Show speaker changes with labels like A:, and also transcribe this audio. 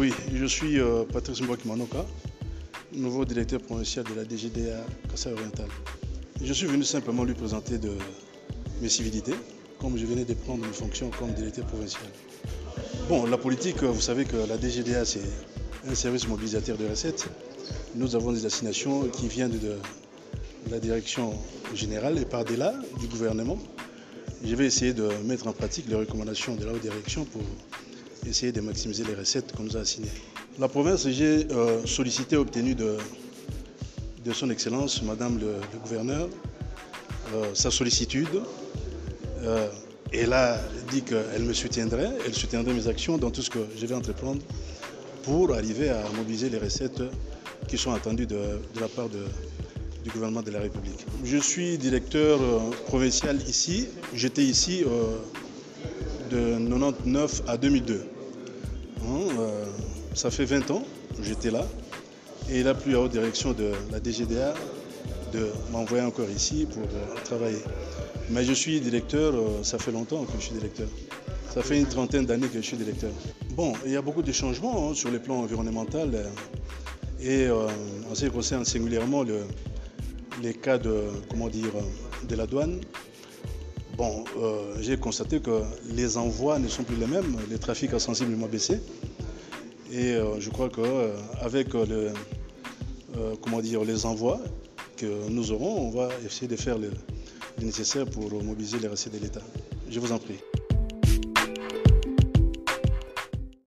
A: Oui, je suis euh, Patrice Mbouaki Manoka, nouveau directeur provincial de la DGDA Kassai Oriental. Je suis venu simplement lui présenter mes civilités, comme je venais de prendre mes fonctions comme directeur provincial. Bon, la politique, vous savez que la DGDA, c'est un service mobilisateur de recettes. Nous avons des assignations qui viennent de la direction générale et par-delà du gouvernement. Je vais essayer de mettre en pratique les recommandations de la haute direction pour essayer de maximiser les recettes qu'on nous a assignées. La province, j'ai euh, sollicité obtenu de, de son Excellence, Madame le, gouverneur, euh, sa sollicitude. Euh, elle a dit qu'elle me soutiendrait, elle soutiendrait mes actions dans tout ce que je vais entreprendre pour arriver à mobiliser les recettes qui sont attendues de, la part du gouvernement de la République. Je suis directeur provincial ici. J'étais ici de 99 à 2002. Hein, euh, ça fait 20 ans que j'étais là et il a plu à haute direction de la DGDA de m'envoyer encore ici pour euh, travailler. Mais je suis directeur, euh, ça fait longtemps que je suis directeur. Ça fait une trentaine d'années que je suis directeur. Bon, il y a beaucoup de changements hein, sur le plan environnemental et en ce qui concerne singulièrement les cas de, comment dire, de la douane. Bon, euh, j'ai constaté que les envois ne sont plus les mêmes, le trafic a sensiblement baissé. Et euh, je crois qu'avec le, comment les envois que nous aurons, on va essayer de faire le nécessaire pour mobiliser les recettes de l'État. Je vous en prie.